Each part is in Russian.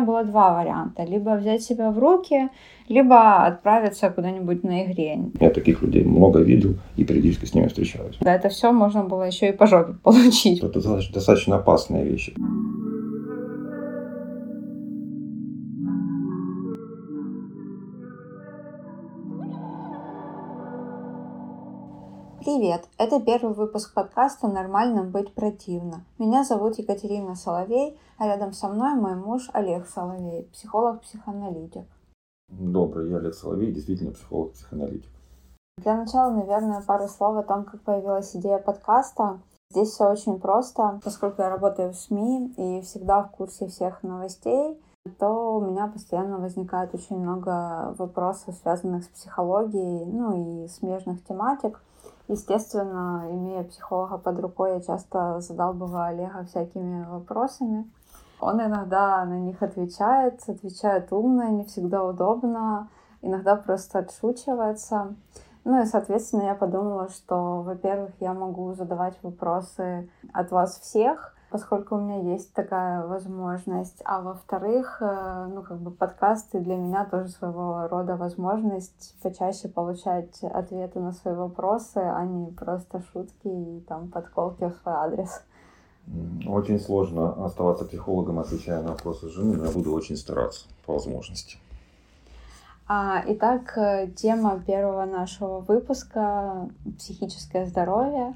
Было два варианта. Либо взять себя в руки, либо отправиться куда-нибудь на игре. Я таких людей много видел и периодически с ними встречаюсь. Да, это все можно было еще и по жопе получить. Это достаточно опасные вещи. Привет! Это первый выпуск подкаста «Нормальным быть противно». Меня зовут Екатерина Соловей, а рядом со мной мой муж Олег Соловей, психолог-психоаналитик. Добрый, я Олег Соловей, действительно психолог-психоаналитик. Для начала, наверное, пару слов о том, как появилась идея подкаста. Здесь все очень просто, поскольку я работаю в СМИ и всегда в курсе всех новостей, то у меня постоянно возникает очень много вопросов, связанных с психологией, ну и смежных тематик. Естественно, имея психолога под рукой, я часто задалбываю Олега всякими вопросами. Он иногда на них отвечает, отвечает умно, не всегда удобно, иногда просто отшучивается. Ну и, соответственно, я подумала, что, во-первых, я могу задавать вопросы от вас всех, поскольку у меня есть такая возможность. А во-вторых, э, ну, как бы подкасты для меня тоже своего рода возможность почаще получать ответы на свои вопросы, а не просто шутки и там подколки в свой адрес. Очень сложно оставаться психологом, отвечая на вопросы жены, но я буду очень стараться по возможности. А, итак, э, тема первого нашего выпуска — психическое здоровье.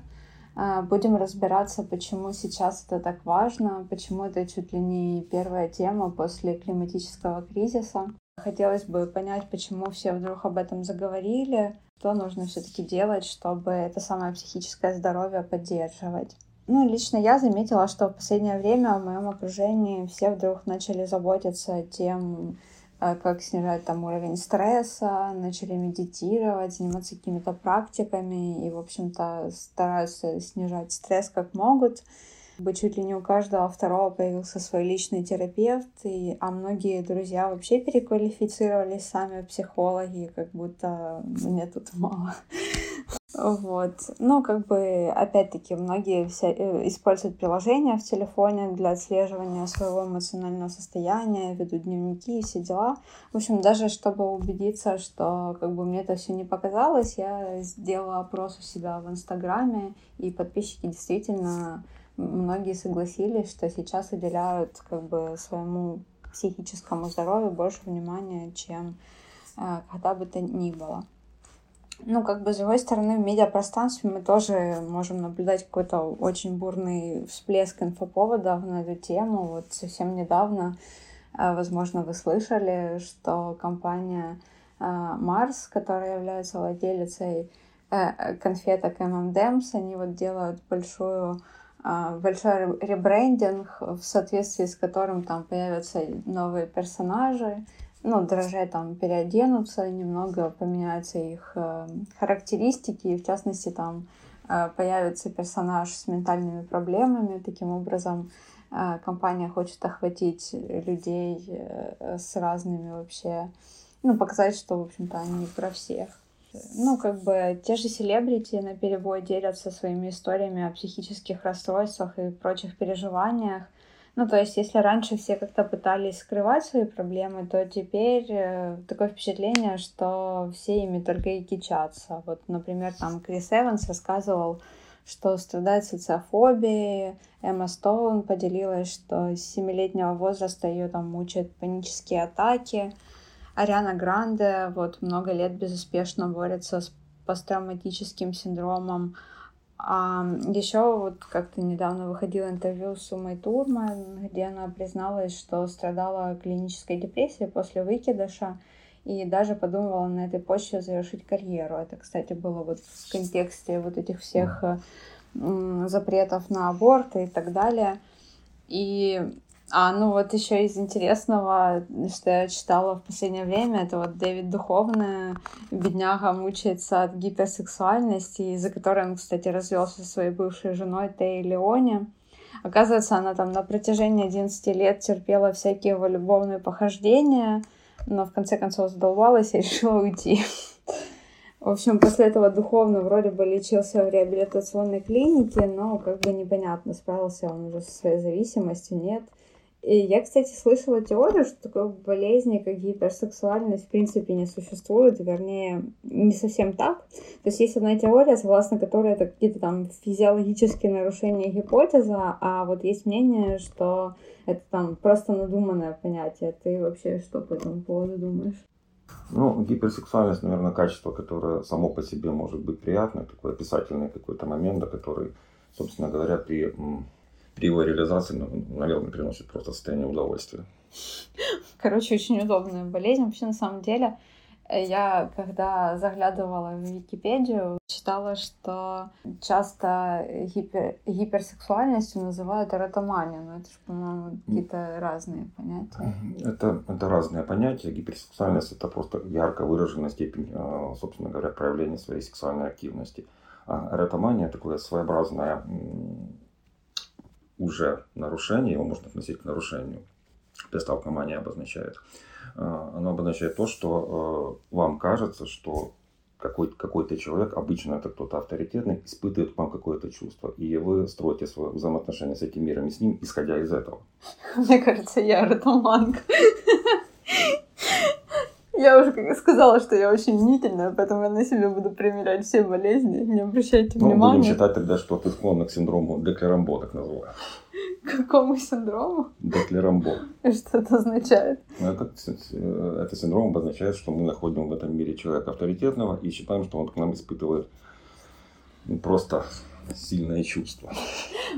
А, будем разбираться, почему сейчас это так важно, почему это чуть ли не первая тема после климатического кризиса. Хотелось бы понять, почему все вдруг об этом заговорили, что нужно все-таки делать, чтобы это самое психическое здоровье поддерживать. Ну, лично я заметила, что в последнее время в моем окружении все вдруг начали заботиться тем, как снижать там уровень стресса, начали медитировать, заниматься какими-то практиками и, в общем-то, стараются снижать стресс как могут. Бы чуть ли не у каждого второго появился свой личный терапевт, и, а многие друзья вообще переквалифицировались сами психологи, как будто мне тут мало. Вот. Ну, как бы, опять-таки, многие вся, э, используют приложения в телефоне для отслеживания своего эмоционального состояния, ведут дневники и все дела. В общем, даже чтобы убедиться, что как бы мне это все не показалось, я сделала опрос у себя в Инстаграме, и подписчики действительно, многие согласились, что сейчас уделяют как бы своему психическому здоровью больше внимания, чем э, когда бы то ни было. Ну, как бы, с другой стороны, в медиапространстве мы тоже можем наблюдать какой-то очень бурный всплеск инфоповодов на эту тему. Вот совсем недавно, э, возможно, вы слышали, что компания э, которая является владелицей э, конфеток M&M's, они вот делают большую большой ребрендинг, в соответствии с которым там появятся новые персонажи, ну, дрожжи там переоденутся, немного поменяются их э, характеристики, и в частности там э, появится персонаж с ментальными проблемами. Таким образом, э, компания хочет охватить людей с разными вообще, ну, показать, что, в общем-то, они про всех. Ну, как бы те же селебрити на перебой делятся своими историями о психических расстройствах и прочих переживаниях. Ну, то есть, если раньше все как-то пытались скрывать свои проблемы, то теперь э, такое впечатление, что все ими только и кичатся. Вот, например, там Крис Эванс рассказывал, что страдает социофобией. Эмма Стоун поделилась, что с 7-летнего возраста ее там мучают панические атаки. Ариана Гранде вот много лет безуспешно борется с посттравматическим синдромом. А еще вот как-то недавно выходило интервью с Умой Турман, где она призналась, что страдала клинической депрессией после выкидыша и даже подумывала на этой почве завершить карьеру. Это, кстати, было вот в контексте вот этих всех запретов на аборт и так далее. И а, ну вот еще из интересного, что я читала в последнее время, это вот Дэвид Духовный, бедняга мучается от гиперсексуальности, из-за которой он, кстати, развелся со своей бывшей женой Тей Леоне. Оказывается, она там на протяжении 11 лет терпела всякие его любовные похождения, но в конце концов задолбалась и решила уйти. В общем, после этого духовно вроде бы лечился в реабилитационной клинике, но как бы непонятно, справился он уже со своей зависимостью, нет. И я, кстати, слышала теорию, что такой болезни, как гиперсексуальность, в принципе, не существует, вернее, не совсем так. То есть есть одна теория, согласно которой это какие-то там физиологические нарушения гипотеза, а вот есть мнение, что это там просто надуманное понятие. Ты вообще что по этому поводу думаешь? Ну, гиперсексуальность, наверное, качество, которое само по себе может быть приятное, такой описательный какой-то момент, который, собственно говоря, при при его реализации, ну, наверное, приносит просто состояние удовольствия. Короче, очень удобная болезнь. Вообще, на самом деле, э, я, когда заглядывала в Википедию, читала, что часто гипер, гиперсексуальностью называют эротоманию, но это же, по-моему, какие-то разные понятия. Это, это разные понятия. Гиперсексуальность – это просто ярко выраженная степень, э, собственно говоря, проявления своей сексуальной активности. А эротомания – такое своеобразное уже нарушение, его можно относить к нарушению. Приставка мания обозначает. А, оно обозначает то, что э, вам кажется, что какой-то какой человек, обычно это кто-то авторитетный, испытывает к вам какое-то чувство. И вы строите свое взаимоотношение с этим миром и с ним, исходя из этого. Мне кажется, я ротоманка. Я уже сказала, что я очень мнительная, поэтому я на себе буду примерять все болезни. Не обращайте ну, внимания. Будем считать тогда, что ты склонна к синдрому Деклерамбо, так называю. Какому синдрому? Деклерамбо. И что это означает? Ну, это, это синдром обозначает, что мы находим в этом мире человека авторитетного и считаем, что он к нам испытывает просто сильное чувство.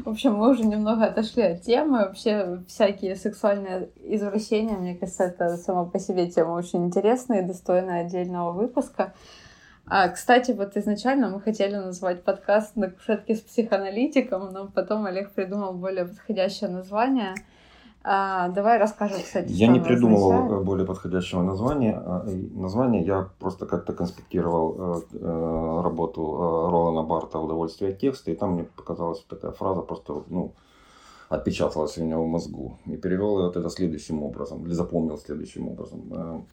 В общем, мы уже немного отошли от темы. Вообще, всякие сексуальные извращения, мне кажется, это сама по себе тема очень интересная и достойная отдельного выпуска. А, кстати, вот изначально мы хотели назвать подкаст «На кушетке с психоаналитиком», но потом Олег придумал более подходящее название — а, давай расскажем, кстати. Я не придумывал означает. более подходящего названия. А, название я просто как-то конспектировал э, э, работу э, Ролана Барта «Удовольствие от текста», и там мне показалась такая фраза, просто ну, отпечаталась у меня в мозгу. И перевел я вот это следующим образом, или запомнил следующим образом.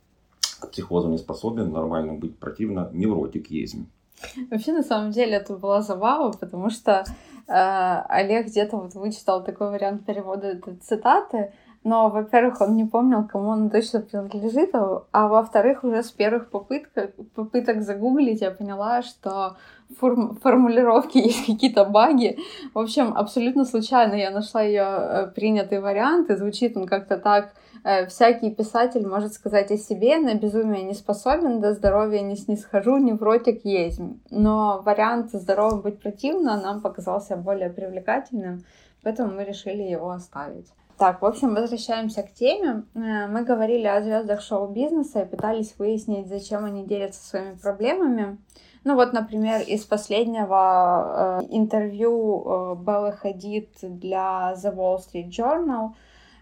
К психозу не способен, нормально быть противно, невротик есть. Вообще, на самом деле, это была забава, потому что э, Олег где-то вот вычитал такой вариант перевода этой цитаты, но, во-первых, он не помнил, кому он точно принадлежит, а во-вторых, уже с первых попыток, попыток загуглить я поняла, что форм, формулировки есть какие-то баги. В общем, абсолютно случайно я нашла ее э, принятый вариант, и звучит он как-то так всякий писатель может сказать о себе, на безумие не способен, до здоровья не снисхожу, невротик есть. Но вариант здоровым быть противно нам показался более привлекательным, поэтому мы решили его оставить. Так, в общем, возвращаемся к теме. Э, мы говорили о звездах шоу-бизнеса и пытались выяснить, зачем они делятся своими проблемами. Ну вот, например, из последнего э, интервью э, Беллы Хадид для The Wall Street Journal –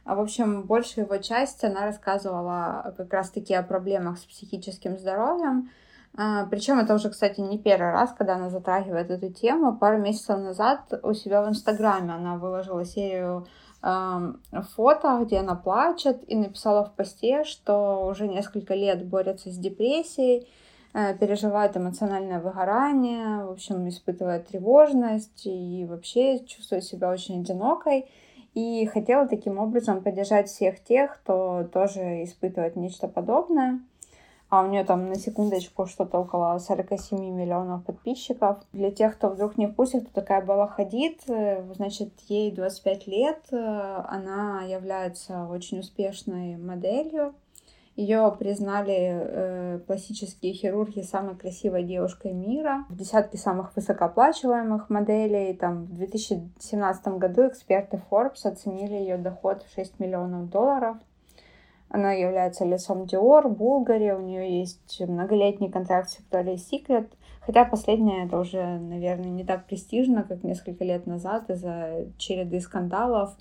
а, в общем, большую его часть она рассказывала как раз-таки о проблемах с психическим здоровьем. А, Причем это уже, кстати, не первый раз, когда она затрагивает эту тему. Пару месяцев назад у себя в Инстаграме она выложила серию фото, где она плачет, и написала в посте, что уже несколько лет борется с депрессией, э, переживает эмоциональное выгорание, в общем, испытывает тревожность и вообще чувствует себя очень одинокой. И хотела таким образом поддержать всех тех, кто тоже испытывает нечто подобное. А у нее там на секундочку что-то около 47 миллионов подписчиков. Для тех, кто вдруг не в курсе, кто такая Белла Хадид, э, значит, ей 25 лет, э, она является очень успешной моделью. Ее признали э, пластические хирурги самой красивой девушкой мира, в десятке самых высокооплачиваемых моделей. Там, в 2017 году эксперты Forbes оценили ее доход в 6 миллионов долларов. Она является лицом Dior, Булгари, у нее есть многолетний контракт с Victoria's Secret, хотя последнее это уже, наверное, не так престижно, как несколько лет назад из-за череды скандалов,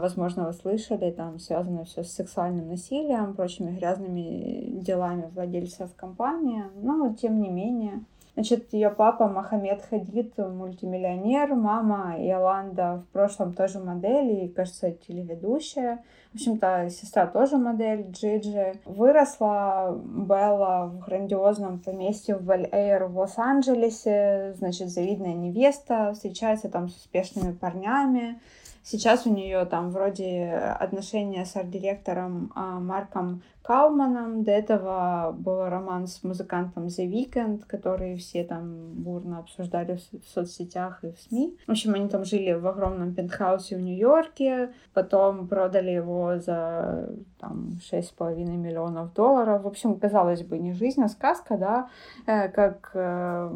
возможно, вы слышали, там связано все с сексуальным насилием, прочими грязными делами владельцев компании, но тем не менее. Значит, ее папа Мохаммед Хадид, мультимиллионер, мама Иоланда в прошлом тоже модель и, кажется, телеведущая. В общем-то, сестра тоже модель, Джиджи. Выросла Белла в грандиозном поместье в Валь-Эйр в Лос-Анджелесе, значит, завидная невеста, встречается там с успешными парнями, Сейчас у нее там вроде отношения с арт-директором а, Марком Кауманом. До этого был роман с музыкантом The Weeknd, который все там бурно обсуждали в соцсетях и в СМИ. В общем, они там жили в огромном пентхаусе в Нью-Йорке, потом продали его за там 6,5 миллионов долларов. В общем, казалось бы, не жизнь, а сказка, да, э, как э,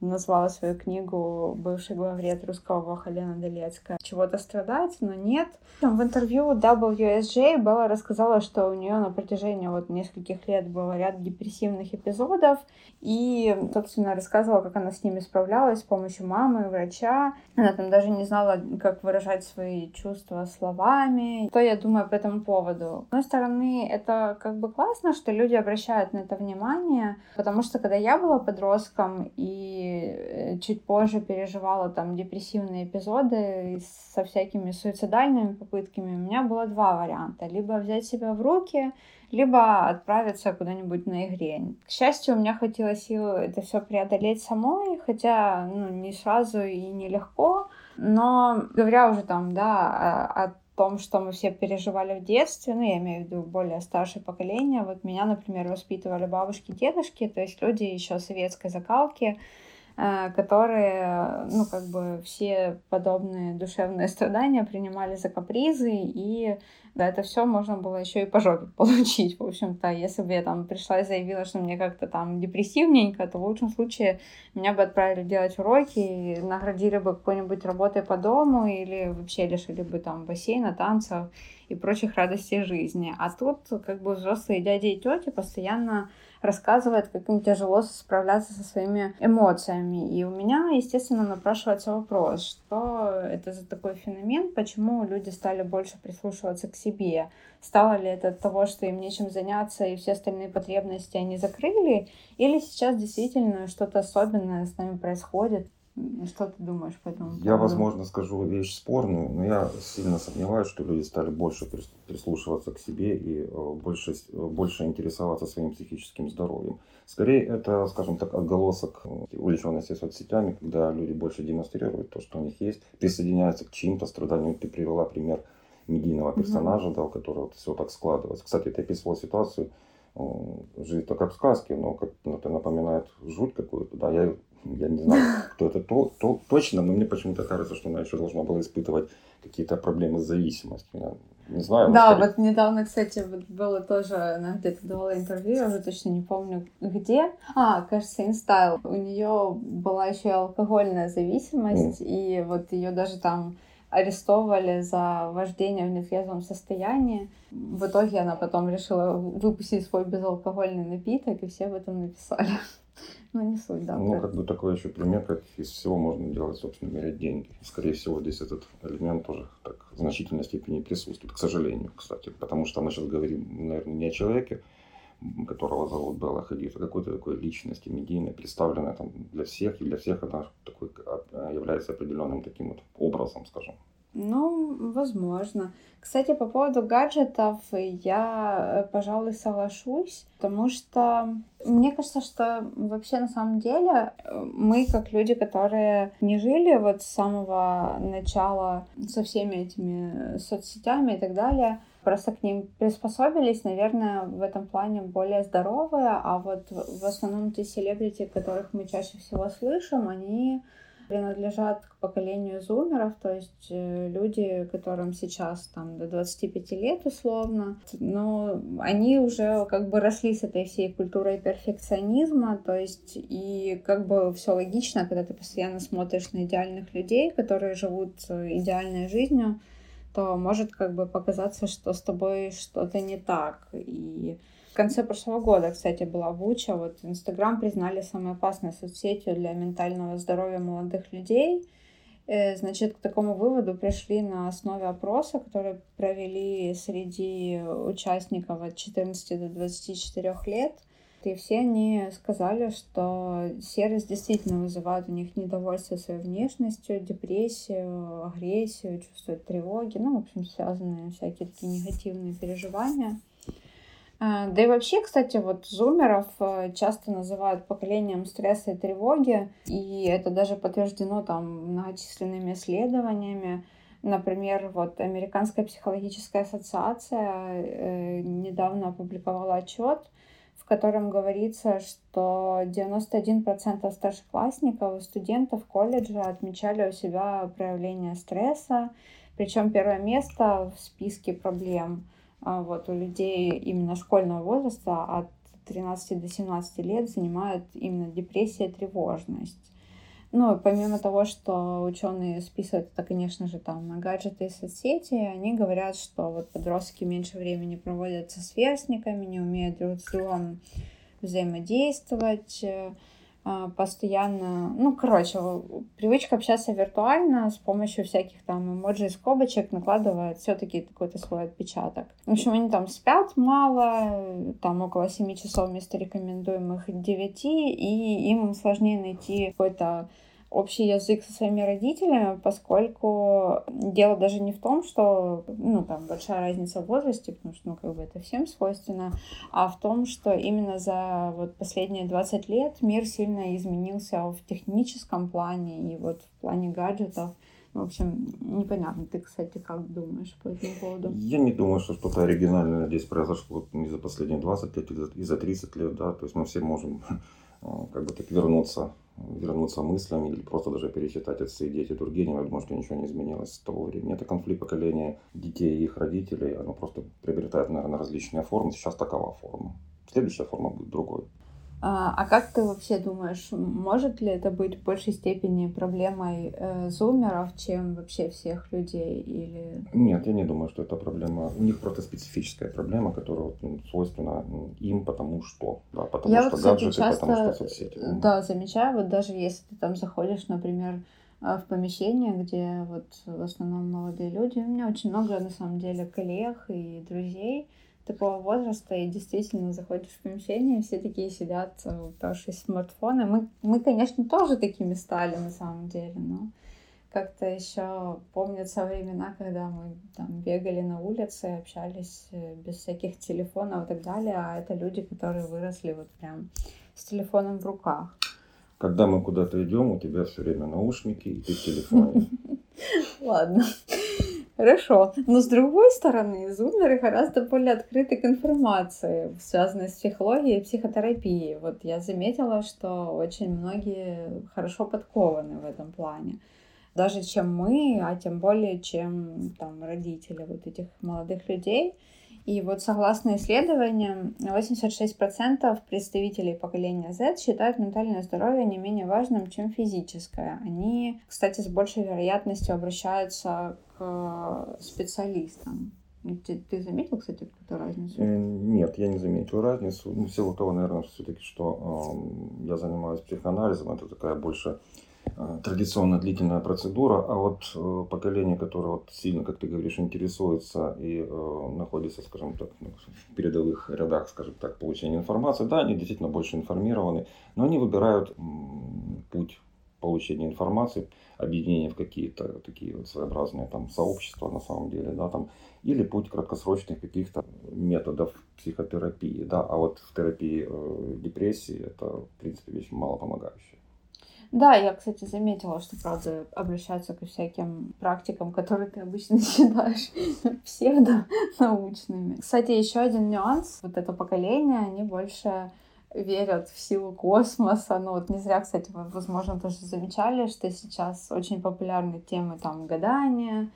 назвала свою книгу бывший главред русского Воха Лена Долецкая. Чего-то страдать, но нет. В интервью WSJ Белла рассказала, что у нее на протяжении протяжении вот нескольких лет был ряд депрессивных эпизодов, и, собственно, рассказывала, как она с ними справлялась с помощью мамы, врача. Она там даже не знала, как выражать свои чувства словами. Что я думаю по этому поводу? С одной стороны, это как бы классно, что люди обращают на это внимание, потому что когда я была подростком и э, чуть позже переживала там депрессивные эпизоды со всякими суицидальными попытками, у меня было два варианта. Либо взять себя в руки либо отправиться куда-нибудь на игре. К счастью, у меня хватило сил это все преодолеть самой, хотя ну, не сразу и не легко. Но говоря уже там, да, о, том, что мы все переживали в детстве, ну, я имею в виду более старшее поколение, вот меня, например, воспитывали бабушки, дедушки, то есть люди еще советской закалки, которые, ну, как бы все подобные душевные страдания принимали за капризы и да, это все можно было еще и по жопе получить. В общем-то, если бы я там пришла и заявила, что мне как-то там депрессивненько, то в лучшем случае меня бы отправили делать уроки, наградили бы какой-нибудь работой по дому или вообще лишили бы там бассейна, танцев и прочих радостей жизни. А тут как бы взрослые дяди и тети постоянно рассказывает, как им тяжело справляться со своими эмоциями. И у меня, естественно, напрашивается вопрос, что это за такой феномен, почему люди стали больше прислушиваться к себе. Стало ли это от того, что им нечем заняться и все остальные потребности они закрыли, или сейчас действительно что-то особенное с нами происходит, что ты думаешь по этому поводу? Я, возможно, скажу вещь спорную, но я сильно сомневаюсь, что люди стали больше прислушиваться к себе и э, больше, больше интересоваться своим психическим здоровьем. Скорее, это, скажем так, отголосок э, увлеченности соцсетями, когда люди больше демонстрируют то, что у них есть, присоединяются к чьим-то страданиям. Ты привела пример медийного персонажа, mm-hmm. да, у которого все так складывается. Кстати, ты описывал ситуацию, э, жизнь-то как в сказке, но как ну, это напоминает жуть какую-то. Да, я я не знаю, кто это то, то, точно, но мне почему-то кажется, что она еще должна была испытывать какие-то проблемы с зависимостью. Я не знаю. Да, скорее... вот недавно, кстати, вот было тоже, она где-то давала интервью, я уже точно не помню где. А, кажется, InStyle. У нее была еще и алкогольная зависимость, mm. и вот ее даже там арестовывали за вождение в нетрезвом состоянии. В итоге она потом решила выпустить свой безалкогольный напиток, и все об этом написали. Ну, не суть, да. Ну, как бы такой еще пример, как из всего можно делать, собственно, мерять деньги. Скорее всего, здесь этот элемент тоже так в значительной степени присутствует, к сожалению, кстати. Потому что мы сейчас говорим, наверное, не о человеке, которого зовут Белла Хадид, а какой-то такой личности медийной, представленной там для всех, и для всех она такой, а, является определенным таким вот образом, скажем. Ну, возможно. Кстати, по поводу гаджетов я, э, пожалуй, соглашусь, потому что мне кажется, что вообще на самом деле э, мы, как люди, которые не жили вот с самого начала со всеми этими соцсетями и так далее, просто к ним приспособились, наверное, в этом плане более здоровые, а вот в основном те селебрити, которых мы чаще всего слышим, они принадлежат к поколению зумеров, то есть э, люди, которым сейчас там до 25 лет условно, но они уже как бы росли с этой всей культурой перфекционизма, то есть и как бы все логично, когда ты постоянно смотришь на идеальных людей, которые живут э, идеальной жизнью, то может как бы показаться, что с тобой что-то не так. И в конце прошлого года, кстати, была Буча. Вот Инстаграм признали самой опасной соцсетью для ментального здоровья молодых людей. Э, значит, к такому выводу пришли на основе опроса, который провели среди участников от 14 до 24 лет. И все они сказали, что сервис действительно вызывает у них недовольство своей внешностью, депрессию, агрессию, чувство тревоги, ну, в общем, связанные всякие такие негативные переживания. А, да и вообще, кстати, вот зумеров э, часто называют поколением стресса и тревоги, и это даже подтверждено там многочисленными исследованиями. Например, вот Американская психологическая ассоциация э, недавно опубликовала отчет, в котором говорится, что 91% старшеклассников и студентов колледжа отмечали у себя проявление стресса, причем первое место в списке проблем вот, у людей именно школьного возраста от 13 до 17 лет занимают именно депрессия тревожность. Ну, помимо того, что ученые списывают это, конечно же, там на гаджеты и соцсети, они говорят, что вот подростки меньше времени проводят со сверстниками, не умеют друг с другом взаимодействовать, э, а, постоянно, ну, короче, привычка общаться виртуально с помощью всяких там эмоджи и скобочек накладывает все-таки какой-то свой отпечаток. В общем, они там спят мало, там около 7 часов вместо рекомендуемых 9, и им сложнее найти какой-то общий язык со своими родителями, поскольку дело даже не в том, что, ну, там, большая разница в возрасте, потому что, ну, как бы это всем свойственно, а в том, что именно за вот последние 20 лет мир сильно изменился в техническом плане и вот в плане гаджетов. В общем, непонятно. Ты, кстати, как думаешь по этому поводу? Я не думаю, что что-то оригинальное здесь произошло не за последние 20 лет, и за 30 лет, да. То есть мы все можем как бы так вернуться вернуться мыслями или просто даже перечитать «Отцы и дети» Тургенева, думаю, что ничего не изменилось с того времени. Это конфликт поколения детей и их родителей, оно просто приобретает, наверное, различные формы. Сейчас такова форма. Следующая форма будет другой. А, а как ты вообще думаешь, может ли это быть в большей степени проблемой э, зумеров, чем вообще всех людей? Или... Нет, я не думаю, что это проблема. У них просто специфическая проблема, которая ну, свойственна им, потому что. Да, потому я что вот, кстати, гаджеты, часто, потому что соцсети. Да, замечаю, вот даже если ты там заходишь, например, э, в помещение, где вот в основном молодые люди. У меня очень много, на самом деле, коллег и друзей, такого возраста, и действительно заходишь в помещение, все такие сидят, э, в смартфоны. Мы, мы, конечно, тоже такими стали на самом деле, но как-то еще помнятся времена, когда мы там бегали на улице, общались э, без всяких телефонов и так далее, а это люди, которые выросли вот прям с телефоном в руках. Когда мы куда-то идем, у тебя все время наушники, и ты в телефоне. Ладно. Хорошо. Но с другой стороны, зумеры гораздо более открыты к информации, связанной с психологией и психотерапией. Вот я заметила, что очень многие хорошо подкованы в этом плане. Даже чем мы, а тем более, чем там родители вот этих молодых людей. И вот согласно исследованиям, 86% представителей поколения Z считают ментальное здоровье не менее важным, чем физическое. Они, кстати, с большей вероятностью обращаются к специалистам. Ты, ты заметил, кстати, какую-то разницу? Э, нет, я не заметил разницу. Ну, в силу того, наверное, все-таки, что э, я занимаюсь психоанализом, это такая больше Э, традиционно длительная процедура, а вот э, поколение, которое вот сильно, как ты говоришь, интересуется и э, находится, скажем так, ну, в передовых рядах, скажем так, получения информации, да, они действительно больше информированы, но они выбирают путь получения информации, объединения в какие-то такие вот своеобразные там сообщества на самом деле, да, там, или путь краткосрочных каких-то методов психотерапии, да, а вот в терапии э, депрессии это, в принципе, вещь мало помогающая. Да, я, кстати, заметила, что, правда, обращаются ко всяким практикам, которые ты обычно считаешь псевдонаучными. Кстати, еще один нюанс. Вот это поколение, они больше верят в силу космоса. Ну вот не зря, кстати, вы, возможно, тоже замечали, что сейчас очень популярны темы там гадания,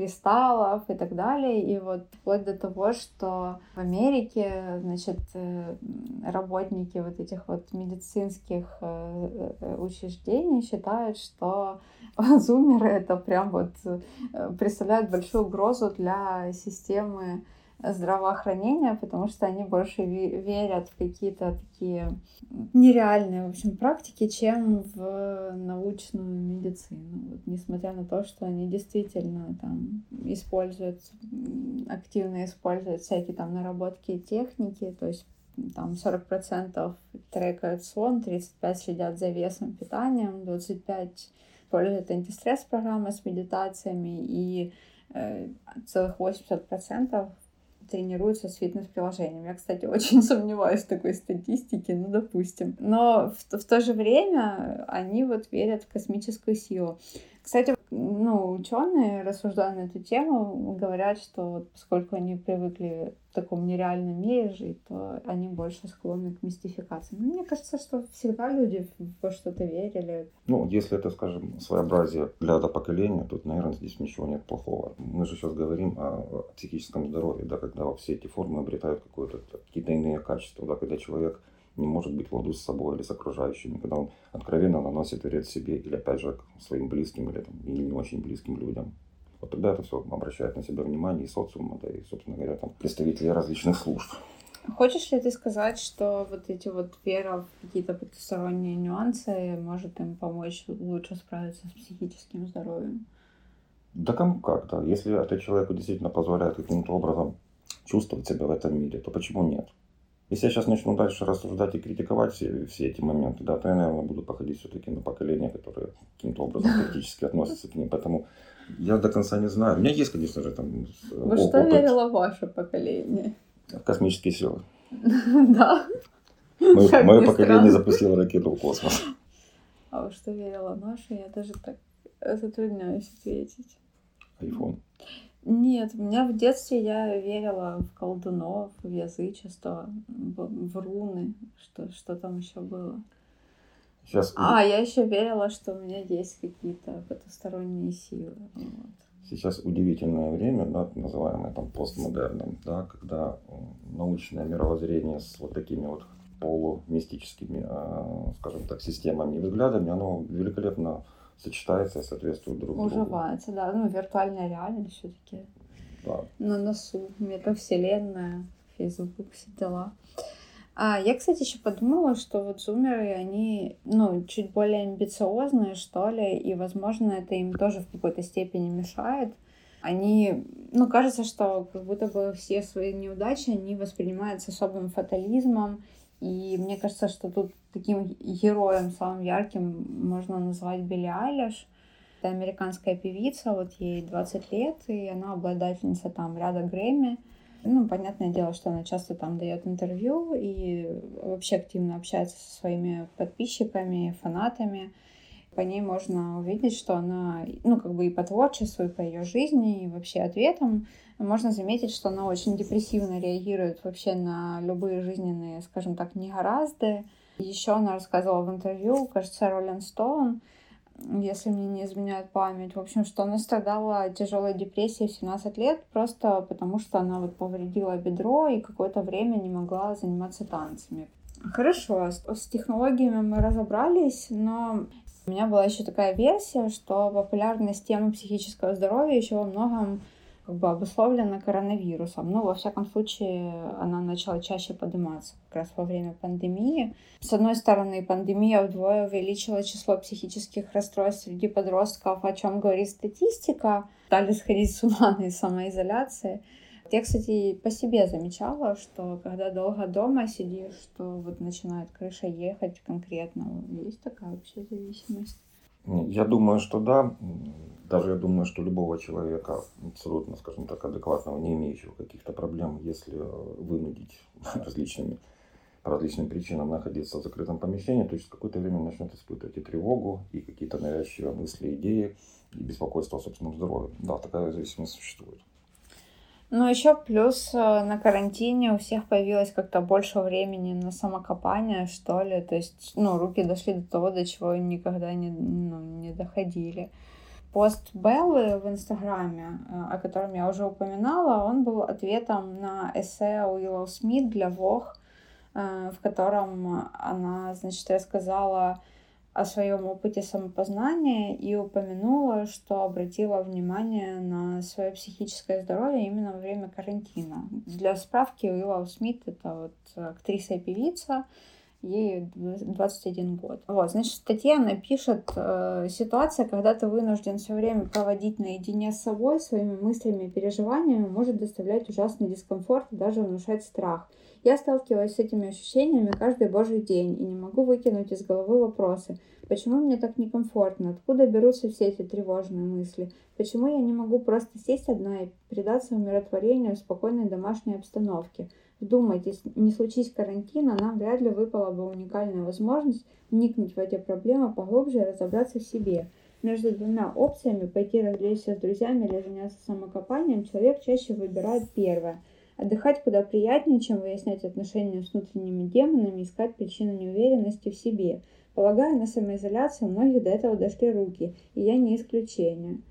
кристаллов и так далее. И вот вплоть до того, что в Америке, значит, э, работники вот этих вот медицинских э, э, учреждений считают, что зумеры это прям вот представляют большую угрозу для системы здравоохранения, потому что они больше верят в какие-то такие нереальные, в общем, практики, чем в научную медицину. Вот, несмотря на то, что они действительно там используют, активно используют всякие там наработки и техники, то есть там 40% трекают сон, 35% следят за весом, питанием, 25% используют антистресс-программы с медитациями и э, целых 80% тренируются с фитнес-приложением. Я, кстати, очень сомневаюсь в такой статистике, ну, допустим. Но в, в то же время они вот верят в космическую силу. Кстати, ну, ученые, рассуждая на эту тему, говорят, что вот поскольку они привыкли в таком нереальном мире жить, то они больше склонны к мистификации. Но мне кажется, что всегда люди во что-то верили. Ну, если это, скажем, своеобразие взгляда поколения, тут, наверное, здесь ничего нет плохого. Мы же сейчас говорим о психическом здоровье, да, когда все эти формы обретают какие-то иные качества, да, когда человек не может быть ладу с собой или с окружающими, когда он откровенно наносит вред себе или, опять же, своим близким или, там, или не очень близким людям. Вот тогда это все обращает на себя внимание и социума, да, и, собственно говоря, там, представители различных служб. Хочешь ли ты сказать, что вот эти вот вера в какие-то потусторонние нюансы может им помочь лучше справиться с психическим здоровьем? Да кому как, да. Если это человеку действительно позволяет каким-то образом чувствовать себя в этом мире, то почему нет? Если я сейчас начну дальше рассуждать и критиковать все, все эти моменты, да, то я, наверное, буду походить все-таки на поколение, которое каким-то образом критически относится к ним. Поэтому я до конца не знаю. У меня есть, конечно же, там Во опыт. что верило ваше поколение? В космические силы. Да. Мое поколение запустило ракету в космос. А во что верило наше, я даже так затрудняюсь ответить. Айфон. Нет, у меня в детстве я верила в колдунов, в язычество, в, в руны, что, что там еще было. Сейчас... А, я еще верила, что у меня есть какие-то потусторонние силы. Вот. Сейчас удивительное время, да, называемое там постмодерном, да, когда научное мировоззрение с вот такими вот полумистическими, а, скажем так, системами и взглядами, оно великолепно сочетается и соответствует друг другу. Уживается, да. Ну, виртуальная реальность все-таки. Да. На носу. Метавселенная, Facebook, все дела. А, я, кстати, еще подумала, что вот зумеры, они, ну, чуть более амбициозные, что ли, и, возможно, это им тоже в какой-то степени мешает. Они, ну, кажется, что как будто бы все свои неудачи они воспринимают с особым фатализмом, и мне кажется, что тут таким героем самым ярким можно назвать Билли Айлиш. Это американская певица, вот ей 20 лет, и она обладательница там ряда Грэмми. Ну, понятное дело, что она часто там дает интервью и вообще активно общается со своими подписчиками, фанатами. По ней можно увидеть, что она, ну, как бы и по творчеству, и по ее жизни, и вообще ответам можно заметить, что она очень депрессивно реагирует вообще на любые жизненные, скажем так, негоразды. Еще она рассказывала в интервью, кажется, Роллин Стоун, если мне не изменяет память, в общем, что она страдала тяжелой депрессией в 17 лет просто потому, что она вот повредила бедро и какое-то время не могла заниматься танцами. Хорошо, с технологиями мы разобрались, но у меня была еще такая версия, что популярность темы психического здоровья еще во многом как бы обусловлена коронавирусом. Ну, во всяком случае, она начала чаще подниматься как раз во время пандемии. С одной стороны, пандемия вдвое увеличила число психических расстройств среди подростков, о чем говорит статистика. Стали сходить с ума на самоизоляции. Я, кстати, по себе замечала, что когда долго дома сидишь, что вот начинает крыша ехать конкретно. Есть такая вообще зависимость? Я думаю, что да. Даже я думаю, что любого человека, абсолютно, скажем так, адекватного, не имеющего каких-то проблем, если вынудить различными, по различным причинам находиться в закрытом помещении, то через какое-то время начнет испытывать и тревогу, и какие-то навязчивые мысли, идеи, и беспокойство о собственном здоровье. Да, такая зависимость существует. Ну, еще плюс э, на карантине у всех появилось как-то больше времени на самокопание, что ли. То есть, ну, руки дошли до того, до чего никогда не, ну, не доходили. Пост Беллы в Инстаграме, э, о котором я уже упоминала, он был ответом на эссе Уиллоу Смит для Vogue, э, в котором она, значит, рассказала о своем опыте самопознания и упомянула, что обратила внимание на свое психическое здоровье именно во время карантина. Для справки, Уиллоу Смит — это вот актриса и певица, ей 21 год. Вот, значит, Татьяна пишет, э, ситуация, когда ты вынужден все время проводить наедине с собой, своими мыслями и переживаниями, может доставлять ужасный дискомфорт и даже внушать страх. Я сталкиваюсь с этими ощущениями каждый божий день и не могу выкинуть из головы вопросы. Почему мне так некомфортно? Откуда берутся все эти тревожные мысли? Почему я не могу просто сесть одна и предаться умиротворению в спокойной домашней обстановке? Вдумайтесь, не случись карантина, нам вряд ли выпала бы уникальная возможность вникнуть в эти проблемы поглубже и разобраться в себе. Между двумя опциями пойти развлечься с друзьями или заняться самокопанием человек чаще выбирает первое. Отдыхать куда приятнее, чем выяснять отношения с внутренними демонами, искать причину неуверенности в себе. Полагаю, на самоизоляцию у многих до этого дошли руки, и я не исключение.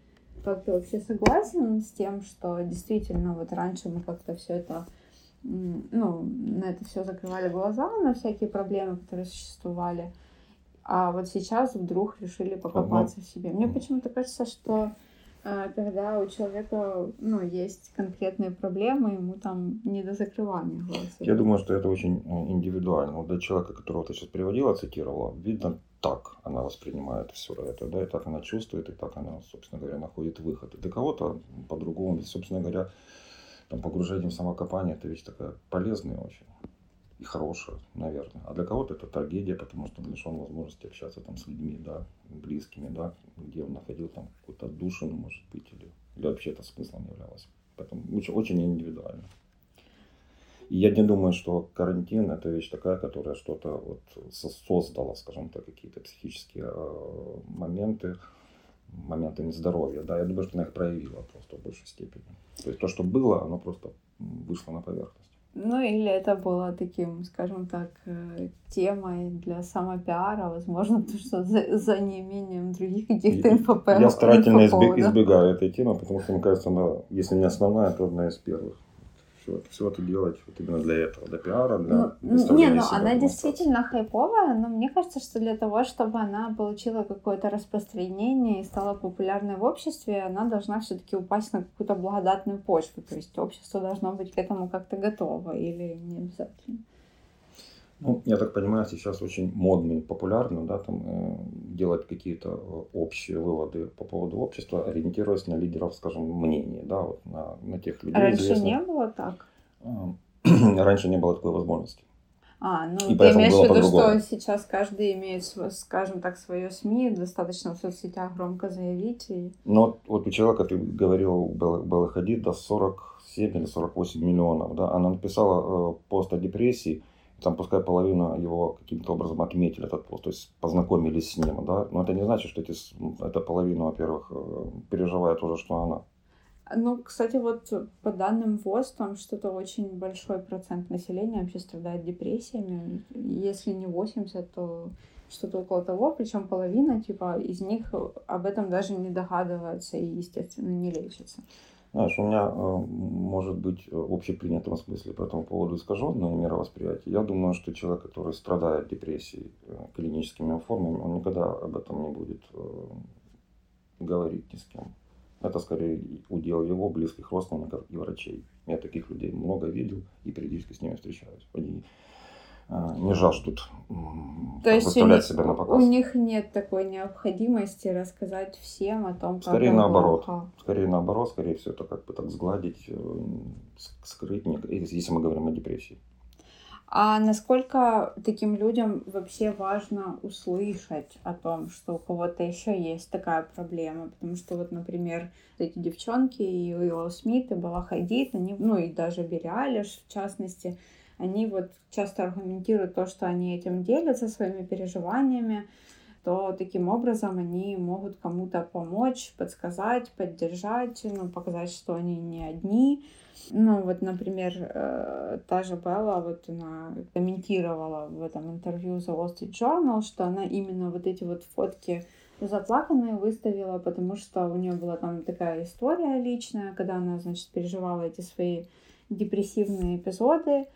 Как ты вообще согласен с тем, что действительно вот раньше мы как-то все это ну, на это все закрывали глаза, на всякие проблемы, которые существовали. А вот сейчас вдруг решили покопаться в себе. Мне почему-то кажется, что когда у человека ну, есть конкретные проблемы, ему там не до закрывания глаз. Я думаю, что это очень э, индивидуально. Вот для человека, которого ты сейчас приводила, цитировала, видно, так она воспринимает все это, да, и так она чувствует, и так она, собственно говоря, находит выход. И для кого-то по-другому, собственно говоря, там погружение в самокопание это вещь такая полезная очень и хорошая, наверное. А для кого-то это трагедия, потому что он лишен возможности общаться там с людьми, да, близкими, да, где он находил там какую-то отдушину, может быть, или, или вообще это смыслом являлось. Поэтому очень, очень индивидуально. И я не думаю, что карантин это вещь такая, которая что-то вот создала, скажем так, какие-то психические э, моменты, моменты нездоровья. Да, я думаю, что она их проявила просто в большей степени. То есть то, что было, оно просто вышло на поверхность. Ну, или это было таким, скажем так, э, темой для самопиара, возможно, то, что за, за неимением других каких-то инфоповодов. Я старательно избегаю этой темы, потому что, мне кажется, она, если не основная, то одна из первых все, это делать вот именно для этого, для пиара, для ну, Не, ну она действительно хайповая, но мне кажется, что для того, чтобы она получила какое-то распространение и стала популярной в обществе, она должна все-таки упасть на какую-то благодатную почву. То есть общество должно быть к этому как-то готово или не обязательно. Ну, я так понимаю, сейчас очень модно и популярно, да, там, э, делать какие-то э, общие выводы по поводу общества, ориентируясь на лидеров, скажем, мнений, да, вот на, на тех людей. Раньше известных. не было так? А, раньше не было такой возможности. А, ну и ты имеешь в виду, что сейчас каждый имеет, скажем так, свое СМИ, достаточно в соцсетях громко заявить. И... Ну, вот у человека, ты говорил, Белла Хадид, до 47 или 48 миллионов, да, она написала э, пост о депрессии, там пускай половина его каким-то образом отметили этот пост, то есть познакомились с ним, да, но это не значит, что эти, эта половина, во-первых, э, переживает уже, что она. Ну, кстати, вот по данным ВОЗ, там что-то очень большой процент населения вообще страдает депрессиями. Если не 80, то что-то около того, причем половина, типа, из них об этом даже не догадывается и, естественно, не лечится. Знаешь, у меня э, может быть в э, общепринятом смысле по этому поводу искаженное мировосприятие. Я думаю, что человек, который страдает депрессией, э, клиническими формами, он никогда об этом не будет говорить ни с кем. Это скорее удел его близких родственников и врачей. Я таких людей много видел и периодически с ними встречаюсь. Они а, не То есть выставлять себя на показ. У них нет такой необходимости рассказать всем о том, как Скорее наоборот. Плохо. Скорее наоборот, скорее все это как бы так сгладить, э, скрыть, если мы говорим о депрессии. А насколько таким людям вообще важно услышать о том, что у кого-то еще есть такая проблема? Потому что вот, например, эти девчонки и Уилл Смит, и Бала Хадид, они, ну и даже Билли Алиш, в частности, они вот часто аргументируют то, что они этим делятся своими переживаниями, то таким образом они могут кому-то помочь, подсказать, поддержать, ну, показать, что они не одни. Ну, вот, например, э, та же Белла, вот она комментировала в этом интервью The Wall Street Journal, что она именно вот эти вот фотки заплаканные выставила, потому что у нее была там такая история личная, когда она, значит, переживала эти свои депрессивные эпизоды,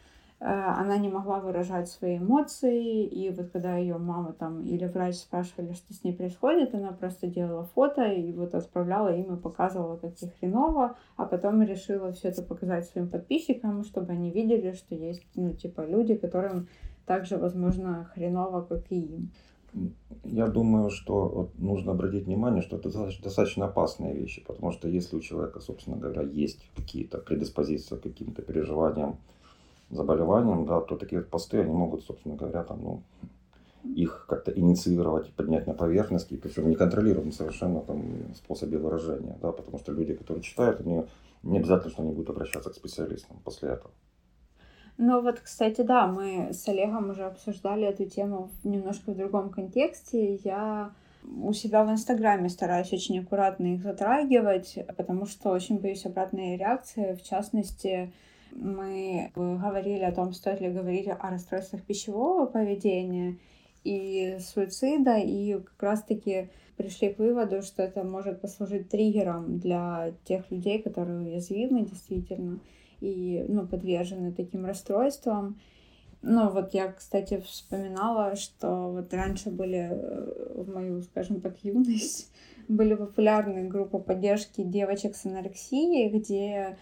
она не могла выражать свои эмоции, и вот когда ее мама там или врач спрашивали, что с ней происходит, она просто делала фото и вот отправляла им и показывала, как ей хреново, а потом решила все это показать своим подписчикам, чтобы они видели, что есть, ну, типа, люди, которым также, возможно, хреново, как и им. Я думаю, что вот нужно обратить внимание, что это достаточно опасные вещи, потому что если у человека, собственно говоря, есть какие-то предиспозиции к каким-то переживаниям, заболеванием, да, то такие посты, они могут, собственно говоря, там, ну, их как-то инициировать, поднять на поверхность, и причем неконтролируемым совершенно там способе выражения, да, потому что люди, которые читают, они не обязательно, что они будут обращаться к специалистам после этого. Ну вот, кстати, да, мы с Олегом уже обсуждали эту тему немножко в другом контексте. Я У себя в Инстаграме стараюсь очень аккуратно их затрагивать, потому что очень боюсь обратной реакции. В частности, мы говорили о том, стоит ли говорить о расстройствах пищевого поведения и суицида, и как раз-таки пришли к выводу, что это может послужить триггером для тех людей, которые уязвимы действительно и ну, подвержены таким расстройствам. Ну, вот я, кстати, вспоминала, что вот раньше были э, в мою, скажем так, юность, были популярные группы поддержки девочек с анорексией, где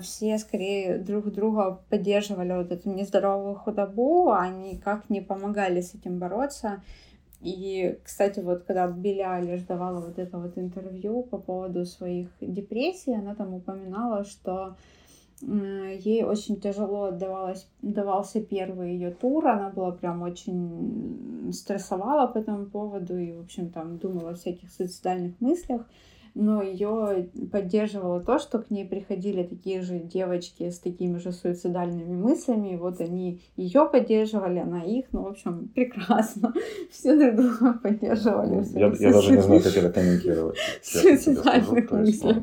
все скорее друг друга поддерживали вот эту нездоровую худобу, а никак не помогали с этим бороться. И, кстати, вот когда Билли Айлиш давала вот это вот интервью по поводу своих депрессий, она там упоминала, что ей очень тяжело отдавалось, давался первый ее тур, она была прям очень стрессовала по этому поводу и, в общем, там думала о всяких суицидальных мыслях, но ее поддерживало то, что к ней приходили такие же девочки с такими же суицидальными мыслями, и вот они ее поддерживали, она их, ну, в общем, прекрасно, все друг друга поддерживали. Я, я даже не знаю, как это комментировать. Суицидальных мыслях.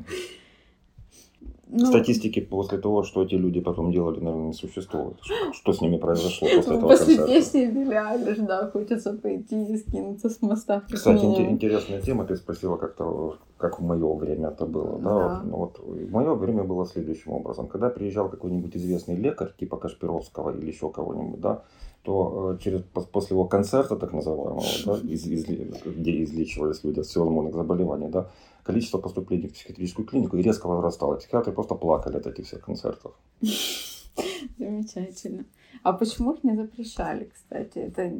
Ну, Статистики после того, что эти люди потом делали, наверное, не существует. Что, что с ними произошло после этого После концерта? песни Билли Айлиш, да, хочется пойти и скинуться с моста. Кстати, ин- интересная тема. Ты спросила, как-то, как в мое время это было. Да? да. Вот, ну, вот, в мое время было следующим образом. Когда приезжал какой-нибудь известный лекарь, типа Кашпировского или еще кого-нибудь, да, то э, через, после его концерта, так называемого, да, из, из, где излечивались люди от всевозможных заболеваний, да, количество поступлений в психиатрическую клинику резко возрастало. Психиатры просто плакали от этих всех концертов. Замечательно. А почему их не запрещали, кстати? Это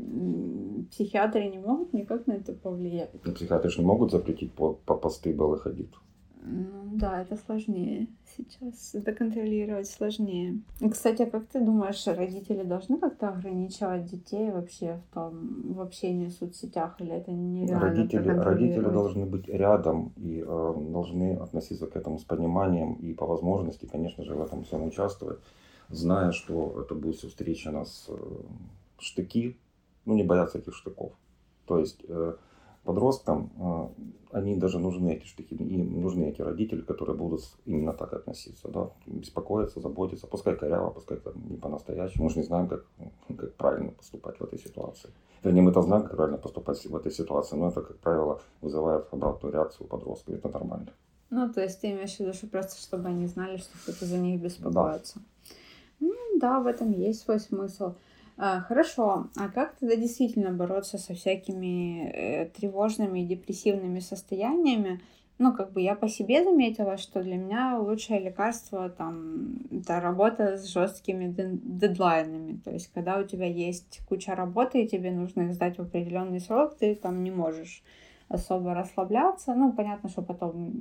психиатры не могут никак на это повлиять? Ну, психиатры же не могут запретить по, по посты Беллы ходить. Ну да, это сложнее сейчас. Это контролировать сложнее. И, кстати, а как ты думаешь, родители должны как-то ограничивать детей вообще в том, в общении в соцсетях, или это нереально Родители, родители должны быть рядом и э, должны относиться к этому с пониманием и по возможности, конечно же, в этом всем участвовать, зная, что это будет все встречено с э, штыки, ну не бояться этих штыков. То есть э, подросткам, а, они даже нужны, эти штыки, им нужны эти родители, которые будут именно так относиться, да, беспокоиться, заботиться, пускай коряво, пускай это не по-настоящему, мы же не знаем, как, как правильно поступать в этой ситуации. Вернее, мы-то знаем, как правильно поступать в этой ситуации, но это, как правило, вызывает обратную реакцию у подростков, это нормально. Ну, то есть ты имеешь в виду, что просто чтобы они знали, что кто-то за них беспокоится. Да. Ну, да, в этом есть свой смысл. А, хорошо, а как тогда действительно бороться со всякими э, тревожными и депрессивными состояниями? Ну, как бы я по себе заметила, что для меня лучшее лекарство там это работа с жесткими дедлайнами. То есть, когда у тебя есть куча работы, и тебе нужно их сдать в определенный срок, ты там не можешь особо расслабляться. Ну, понятно, что потом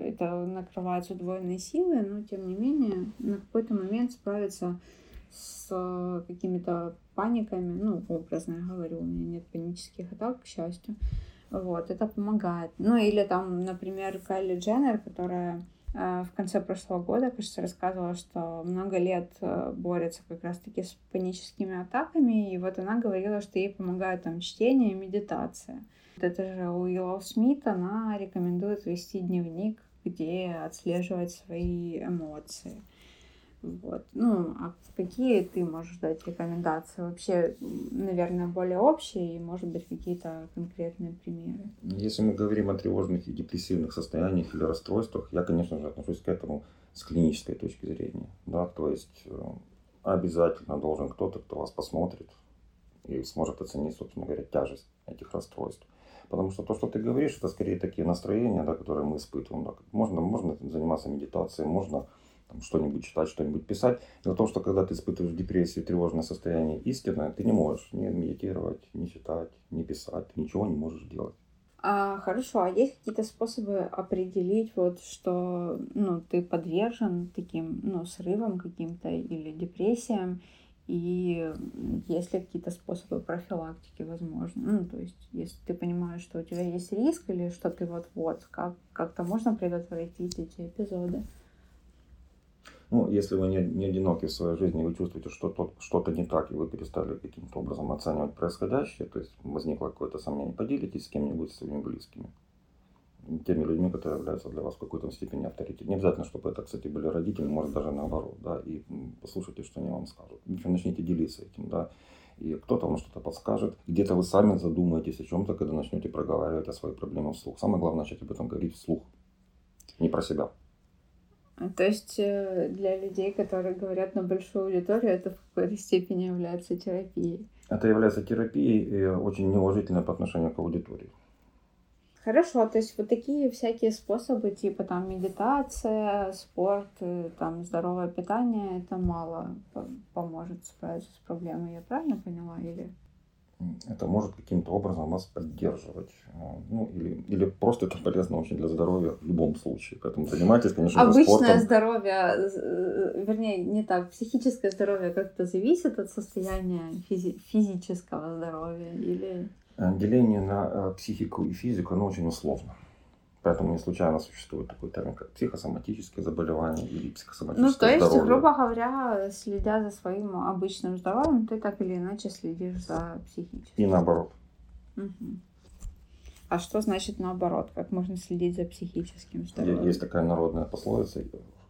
это накрывается удвоенной силой, но тем не менее на какой-то момент справиться с э, какими-то паниками, ну, образно я говорю, у меня нет панических атак, к счастью. Вот, это помогает. Ну, или там, например, Кайли Дженнер, которая э, в конце прошлого года, кажется, рассказывала, что много лет э, борется как раз-таки с паническими атаками, и вот она говорила, что ей помогает там чтение и медитация. Вот это же Уиллоу Смит, она рекомендует вести дневник, где отслеживать свои эмоции. Вот. Ну, а какие ты можешь дать рекомендации? Вообще, наверное, более общие и, может быть, какие-то конкретные примеры. Если мы говорим о тревожных и депрессивных состояниях или расстройствах, я, конечно же, отношусь к этому с клинической точки зрения. Да? То есть э, обязательно должен кто-то, кто вас посмотрит и сможет оценить, собственно говоря, тяжесть этих расстройств. Потому что то, что ты говоришь, это скорее такие настроения, да, которые мы испытываем. Да. Можно, можно заниматься медитацией, можно там, что-нибудь читать, что-нибудь писать. Дело в том, что когда ты испытываешь депрессию, тревожное состояние истинное, ты не можешь ни медитировать, ни читать, ни писать, ничего не можешь делать. А, хорошо, а есть какие-то способы определить, вот, что ну, ты подвержен таким ну, срывам каким-то или депрессиям, и есть ли какие-то способы профилактики, возможно? Ну, то есть, если ты понимаешь, что у тебя есть риск или что ты вот-вот, как, как-то можно предотвратить эти эпизоды? Ну, если вы не, не одиноки в своей жизни, вы чувствуете, что то, что-то не так, и вы перестали каким-то образом оценивать происходящее, то есть возникло какое-то сомнение, поделитесь с кем-нибудь, с своими близкими теми людьми, которые являются для вас в какой-то степени авторитетом. Не обязательно, чтобы это, кстати, были родители, может даже наоборот, да, и послушайте, что они вам скажут. В начните делиться этим, да, и кто-то вам что-то подскажет. Где-то вы сами задумаетесь о чем-то, когда начнете проговаривать о своей проблеме вслух. Самое главное начать об этом говорить вслух, не про себя. То есть э, для людей, которые говорят на большую аудиторию, это в какой-то степени является терапией. Это является терапией и очень неуважительно по отношению к аудитории. Хорошо, то есть вот такие всякие способы, типа там медитация, спорт, э, там здоровое питание, это мало поможет справиться с проблемой, я правильно поняла? Или это может каким-то образом вас поддерживать. Э, ну, или, или просто это полезно очень для здоровья в любом случае. Поэтому занимайтесь, конечно Обычное спортом. здоровье, э, вернее, не так, психическое здоровье как-то зависит от состояния физи- физического здоровья или... Э, деление на психику и физику, оно очень условно. Поэтому не случайно существует такой термин, как психосоматические заболевания или психосоматическое Ну, то есть, здоровье. грубо говоря, следя за своим обычным здоровьем, ты так или иначе следишь за психическим. И наоборот. Угу. А что значит наоборот? Как можно следить за психическим здоровьем? Есть такая народная пословица,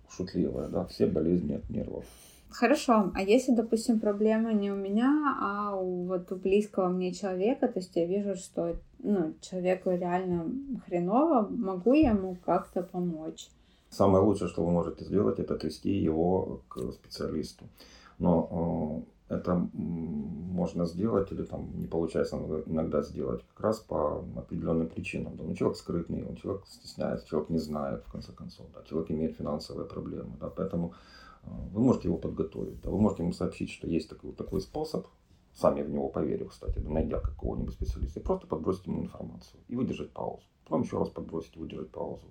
шутливая, да, все болезни от нервов. Хорошо, а если, допустим, проблема не у меня, а у вот у близкого мне человека, то есть я вижу, что ну, человеку реально хреново, могу я ему как-то помочь? Самое лучшее, что вы можете сделать, это отвести его к специалисту. Но э, это можно сделать или там не получается иногда сделать как раз по определенным причинам. Да, ну, человек скрытный, он человек стесняется, человек не знает, в конце концов, да, человек имеет финансовые проблемы. Да, поэтому вы можете его подготовить. Да, вы можете ему сообщить, что есть такой, такой способ, сами в него поверив, кстати, найдя какого-нибудь специалиста, и просто подбросить ему информацию и выдержать паузу. Потом еще раз подбросить выдержать паузу.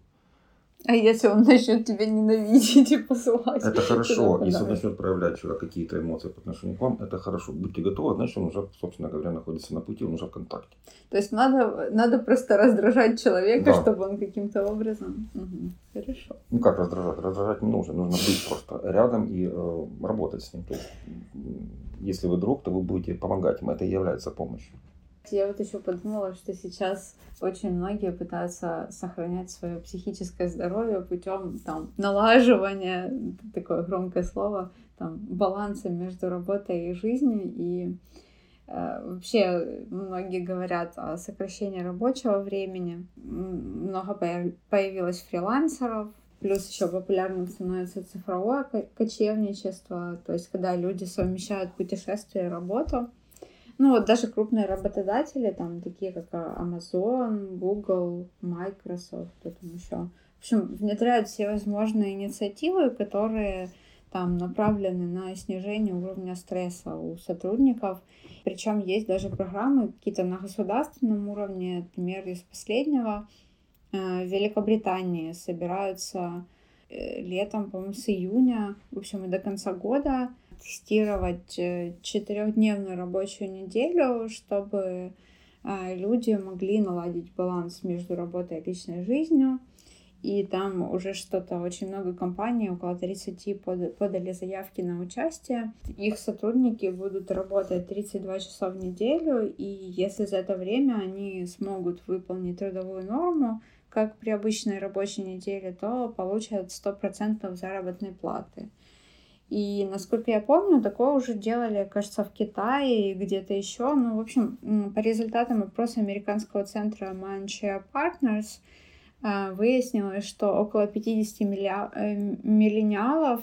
А если он начнет тебя ненавидеть и посылать? Это хорошо. Если он начнет проявлять какие-то эмоции по отношению к вам, это хорошо. Будьте готовы, значит, он уже, собственно говоря, находится на пути, он уже в контакте. То есть надо, надо просто раздражать человека, да. чтобы он каким-то образом... Угу. Хорошо. Ну как раздражать? Раздражать не нужно. Нужно быть просто рядом и э, работать с ним. То есть, если вы друг, то вы будете помогать ему. Это и является помощью. Я вот еще подумала, что сейчас очень многие пытаются сохранять свое психическое здоровье путем там налаживания, такое громкое слово, там баланса между работой и жизнью. И э, вообще многие говорят о сокращении рабочего времени. Много появилось фрилансеров, Плюс еще популярным становится цифровое кочевничество, то есть когда люди совмещают путешествие и работу. Ну вот даже крупные работодатели, там такие как Amazon, Google, Microsoft, кто там еще. В общем, внедряют все возможные инициативы, которые там направлены на снижение уровня стресса у сотрудников. Причем есть даже программы какие-то на государственном уровне, например, из последнего. Э, в Великобритании собираются э, летом, по-моему, с июня, в общем, и до конца года тестировать э, четырехдневную рабочую неделю, чтобы э, люди могли наладить баланс между работой и личной жизнью. И там уже что-то, очень много компаний, около 30 подали заявки на участие. Их сотрудники будут работать 32 часа в неделю, и если за это время они смогут выполнить трудовую норму, как при обычной рабочей неделе, то получат 100% заработной платы. И, насколько я помню, такое уже делали, кажется, в Китае и где-то еще. Ну, в общем, по результатам опроса американского центра Mindshare Partners э, выяснилось, что около 50 э, миллениалов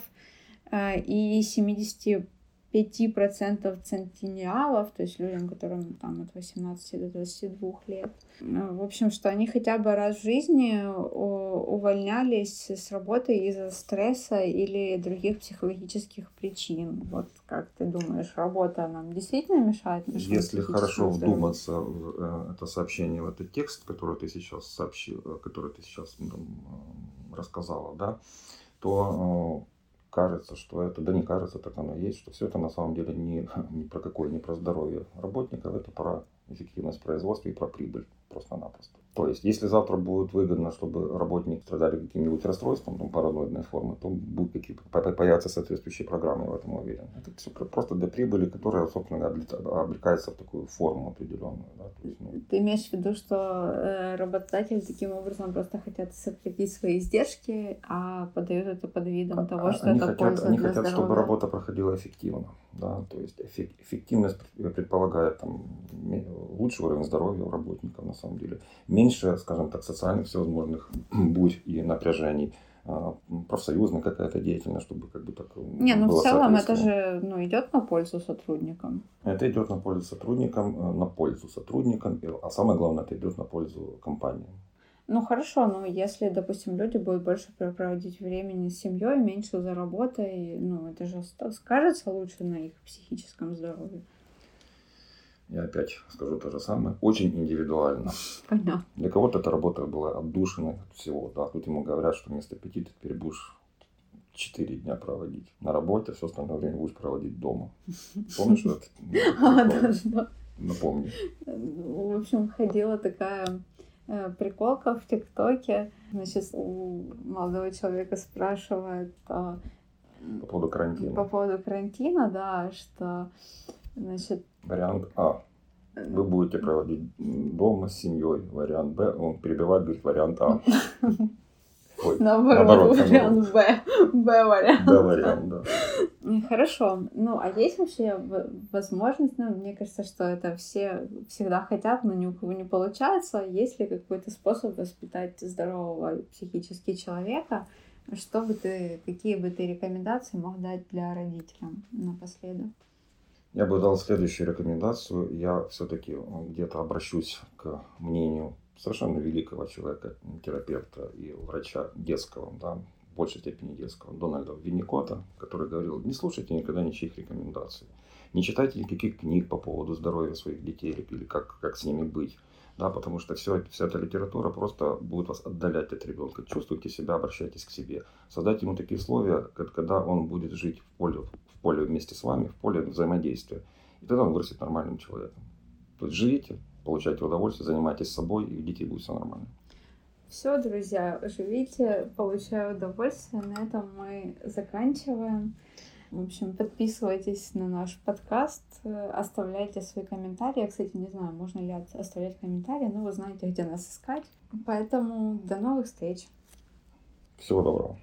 э, и 70 5% центениалов, то есть людям, которым там от 18 до 22 лет. В общем, что они хотя бы раз в жизни увольнялись с работы из-за стресса или других психологических причин. Вот как ты думаешь, работа нам действительно мешает? Если хорошо здоровью? вдуматься в э, это сообщение, в этот текст, который ты сейчас сообщил, э, который ты сейчас рассказала, да, то э, кажется, что это, да не кажется, так оно есть, что все это на самом деле не, не про какое, не про здоровье работников, это про эффективность производства и про прибыль просто-напросто. То есть, если завтра будет выгодно, чтобы работник страдали каким-нибудь расстройством, там, параноидной формы, то будут какие появятся соответствующие программы, в этом уверен. Это все просто для прибыли, которая, собственно, облекается в такую форму определенную. Да? То есть, ну... Ты имеешь в виду, что э, работодатели таким образом просто хотят сократить свои издержки, а подают это под видом а, того, что они это хотят, польза Они для хотят, здоровья. чтобы работа проходила эффективно. Да? То есть эффективность предполагает там, лучший уровень здоровья у работников, на самом деле. Меньше, скажем так, социальных всевозможных бурь и напряжений а, профсоюзная какая-то деятельность, чтобы как бы так Не, ну в целом это же ну, идет на пользу сотрудникам. Это идет на пользу сотрудникам, э, на пользу сотрудникам, а самое главное, это идет на пользу компаниям. Ну хорошо, но если, допустим, люди будут больше проводить времени с семьей, меньше за работой, ну это же скажется лучше на их психическом здоровье. Я опять скажу то же самое. Очень индивидуально. Понятно. Для кого-то эта работа была отдушиной от всего. Да, тут ему говорят, что вместо пяти ты теперь будешь четыре дня проводить на работе, все остальное время будешь проводить дома. Помнишь это? А, да, да. Напомни. В общем, ходила такая э, приколка в ТикТоке. Значит, у молодого человека спрашивают а, по поводу карантина. По поводу карантина, да, что Значит... Вариант А. Вы будете проводить дома с семьей. Вариант Б. Он перебивает, говорит вариант А. Ой, наоборот, наоборот, вариант Б. Б вариант. Б вариант, да. Хорошо. Ну, а есть вообще возможность, ну, мне кажется, что это все всегда хотят, но ни у кого не получается. Есть ли какой-то способ воспитать здорового психически человека? Что бы ты, какие бы ты рекомендации мог дать для родителям напоследок? Я бы дал следующую рекомендацию. Я все-таки где-то обращусь к мнению совершенно великого человека, терапевта и врача детского, да, в большей степени детского, Дональда Винникота, который говорил, не слушайте никогда ничьих рекомендаций, не читайте никаких книг по поводу здоровья своих детей или как, как с ними быть. Да, потому что все, вся эта литература просто будет вас отдалять от ребенка. Чувствуйте себя, обращайтесь к себе. Создайте ему такие условия, когда он будет жить в поле, поле вместе с вами, в поле взаимодействия. И тогда он вырастет нормальным человеком. То есть живите, получайте удовольствие, занимайтесь собой, и у детей будет все нормально. Все, друзья, живите, получаю удовольствие. На этом мы заканчиваем. В общем, подписывайтесь на наш подкаст, оставляйте свои комментарии. Я, кстати, не знаю, можно ли оставлять комментарии, но вы знаете, где нас искать. Поэтому до новых встреч. Всего доброго.